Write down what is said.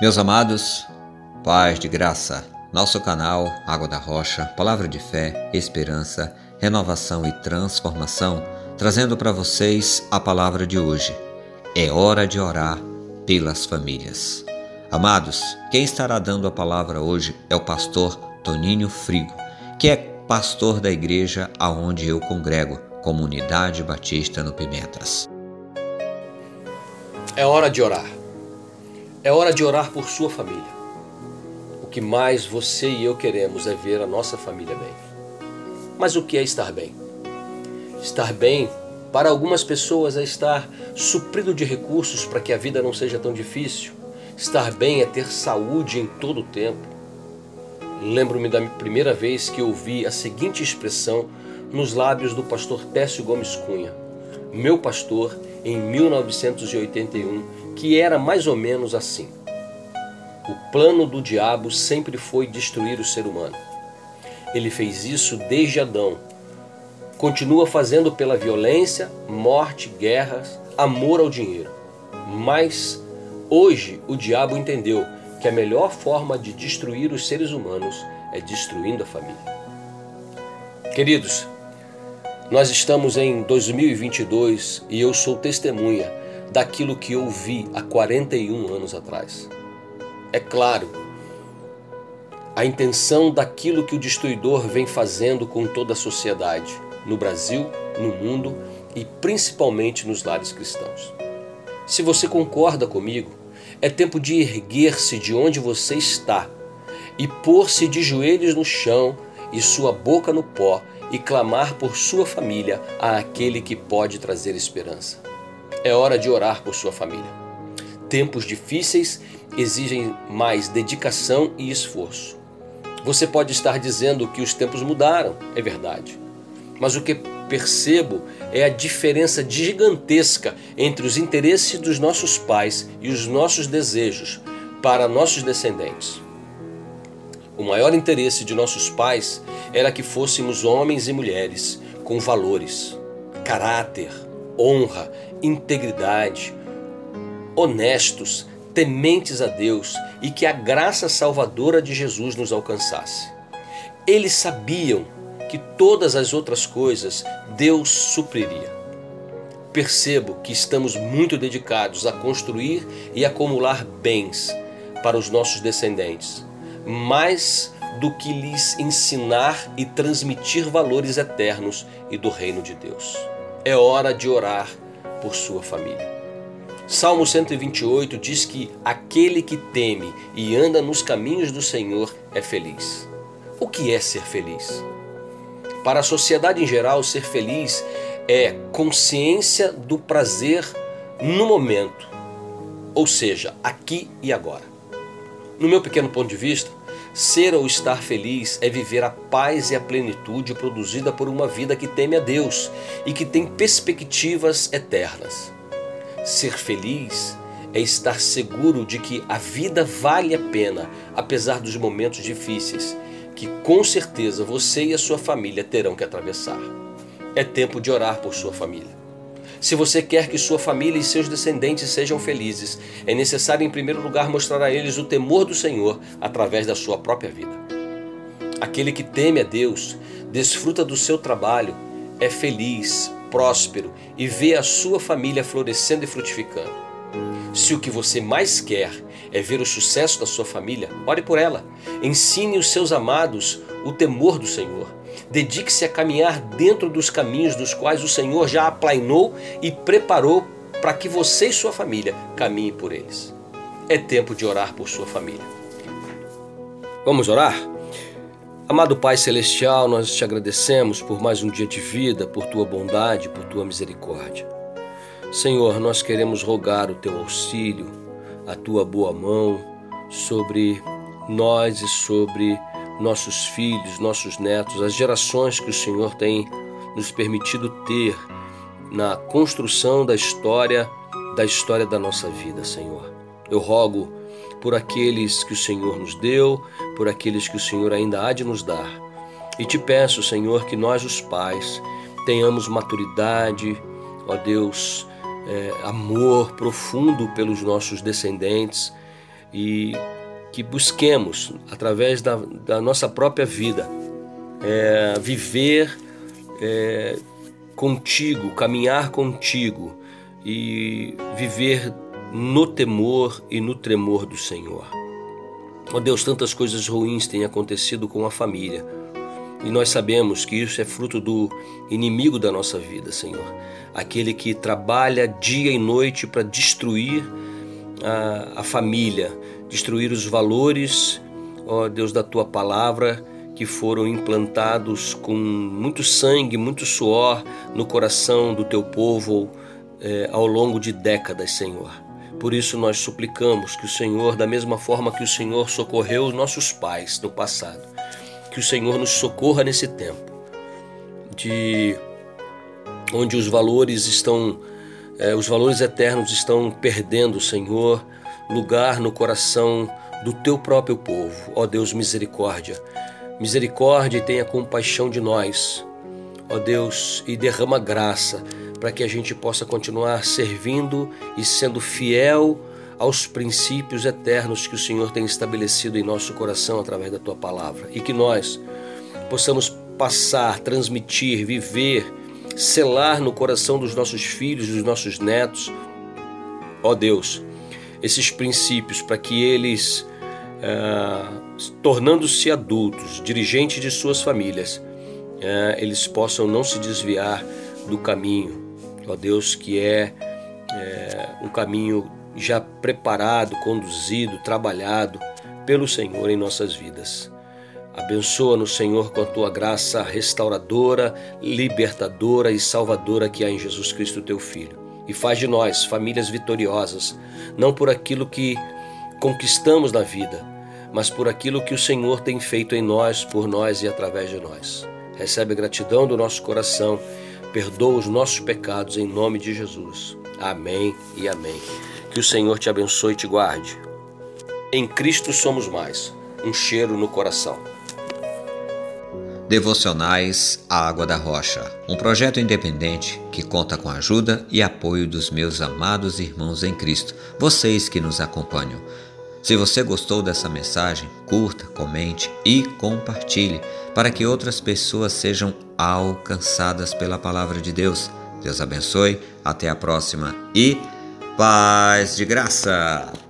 Meus amados, paz de graça, nosso canal Água da Rocha, palavra de fé, esperança, renovação e transformação, trazendo para vocês a palavra de hoje. É hora de orar pelas famílias. Amados, quem estará dando a palavra hoje é o pastor Toninho Frigo, que é pastor da igreja aonde eu congrego, Comunidade Batista no Pimentas. É hora de orar. É hora de orar por sua família. O que mais você e eu queremos é ver a nossa família bem. Mas o que é estar bem? Estar bem, para algumas pessoas, é estar suprido de recursos para que a vida não seja tão difícil. Estar bem é ter saúde em todo o tempo. Lembro-me da primeira vez que ouvi a seguinte expressão nos lábios do pastor Técio Gomes Cunha, meu pastor em 1981 que era mais ou menos assim. O plano do diabo sempre foi destruir o ser humano. Ele fez isso desde Adão. Continua fazendo pela violência, morte, guerras, amor ao dinheiro. Mas hoje o diabo entendeu que a melhor forma de destruir os seres humanos é destruindo a família. Queridos, nós estamos em 2022 e eu sou testemunha daquilo que eu vi há 41 anos atrás. É claro, a intenção daquilo que o destruidor vem fazendo com toda a sociedade, no Brasil, no mundo e principalmente nos lares cristãos. Se você concorda comigo, é tempo de erguer-se de onde você está e pôr-se de joelhos no chão e sua boca no pó e clamar por sua família a aquele que pode trazer esperança. É hora de orar por sua família. Tempos difíceis exigem mais dedicação e esforço. Você pode estar dizendo que os tempos mudaram, é verdade. Mas o que percebo é a diferença gigantesca entre os interesses dos nossos pais e os nossos desejos para nossos descendentes. O maior interesse de nossos pais era que fôssemos homens e mulheres com valores, caráter, honra, integridade, honestos, tementes a Deus e que a graça salvadora de Jesus nos alcançasse. Eles sabiam que todas as outras coisas Deus supriria. Percebo que estamos muito dedicados a construir e acumular bens para os nossos descendentes, mais do que lhes ensinar e transmitir valores eternos e do reino de Deus é hora de orar por sua família. Salmo 128 diz que aquele que teme e anda nos caminhos do Senhor é feliz. O que é ser feliz? Para a sociedade em geral, ser feliz é consciência do prazer no momento, ou seja, aqui e agora. No meu pequeno ponto de vista, Ser ou estar feliz é viver a paz e a plenitude produzida por uma vida que teme a Deus e que tem perspectivas eternas. Ser feliz é estar seguro de que a vida vale a pena, apesar dos momentos difíceis, que com certeza você e a sua família terão que atravessar. É tempo de orar por sua família. Se você quer que sua família e seus descendentes sejam felizes, é necessário, em primeiro lugar, mostrar a eles o temor do Senhor através da sua própria vida. Aquele que teme a Deus, desfruta do seu trabalho, é feliz, próspero e vê a sua família florescendo e frutificando. Se o que você mais quer é ver o sucesso da sua família, ore por ela. Ensine os seus amados o temor do Senhor. Dedique-se a caminhar dentro dos caminhos dos quais o Senhor já aplainou e preparou para que você e sua família caminhem por eles. É tempo de orar por sua família. Vamos orar? Amado Pai Celestial, nós te agradecemos por mais um dia de vida, por tua bondade, por tua misericórdia. Senhor, nós queremos rogar o teu auxílio, a tua boa mão sobre nós e sobre nossos filhos, nossos netos, as gerações que o Senhor tem nos permitido ter na construção da história, da história da nossa vida, Senhor. Eu rogo por aqueles que o Senhor nos deu, por aqueles que o Senhor ainda há de nos dar. E te peço, Senhor, que nós, os pais, tenhamos maturidade, ó Deus, é, amor profundo pelos nossos descendentes e que busquemos, através da, da nossa própria vida, é, viver é, contigo, caminhar contigo e viver no temor e no tremor do Senhor. Ó oh Deus, tantas coisas ruins têm acontecido com a família. E nós sabemos que isso é fruto do inimigo da nossa vida, Senhor. Aquele que trabalha dia e noite para destruir a, a, família, destruir os valores, ó Deus, da tua palavra, que foram implantados com muito sangue, muito suor no coração do teu povo é, ao longo de décadas, Senhor. Por isso nós suplicamos que o Senhor, da mesma forma que o Senhor socorreu os nossos pais no passado, que o Senhor nos socorra nesse tempo, de onde os valores estão, é, os valores eternos estão perdendo, Senhor, lugar no coração do teu próprio povo. Ó Deus, misericórdia. Misericórdia e tenha compaixão de nós. Ó Deus, e derrama graça para que a gente possa continuar servindo e sendo fiel aos princípios eternos que o Senhor tem estabelecido em nosso coração através da tua palavra e que nós possamos passar, transmitir, viver, selar no coração dos nossos filhos, dos nossos netos, ó Deus, esses princípios para que eles, ah, tornando-se adultos, dirigentes de suas famílias, ah, eles possam não se desviar do caminho ó Deus, que é, é um caminho já preparado, conduzido, trabalhado pelo Senhor em nossas vidas. Abençoa-nos, Senhor, com a tua graça restauradora, libertadora e salvadora que há em Jesus Cristo, teu Filho. E faz de nós famílias vitoriosas, não por aquilo que conquistamos na vida, mas por aquilo que o Senhor tem feito em nós, por nós e através de nós. Recebe gratidão do nosso coração perdoa os nossos pecados em nome de Jesus. Amém e amém. Que o Senhor te abençoe e te guarde. Em Cristo somos mais. Um cheiro no coração. Devocionais A Água da Rocha, um projeto independente que conta com a ajuda e apoio dos meus amados irmãos em Cristo, vocês que nos acompanham. Se você gostou dessa mensagem, curta, comente e compartilhe para que outras pessoas sejam alcançadas pela palavra de Deus. Deus abençoe, até a próxima e paz de graça!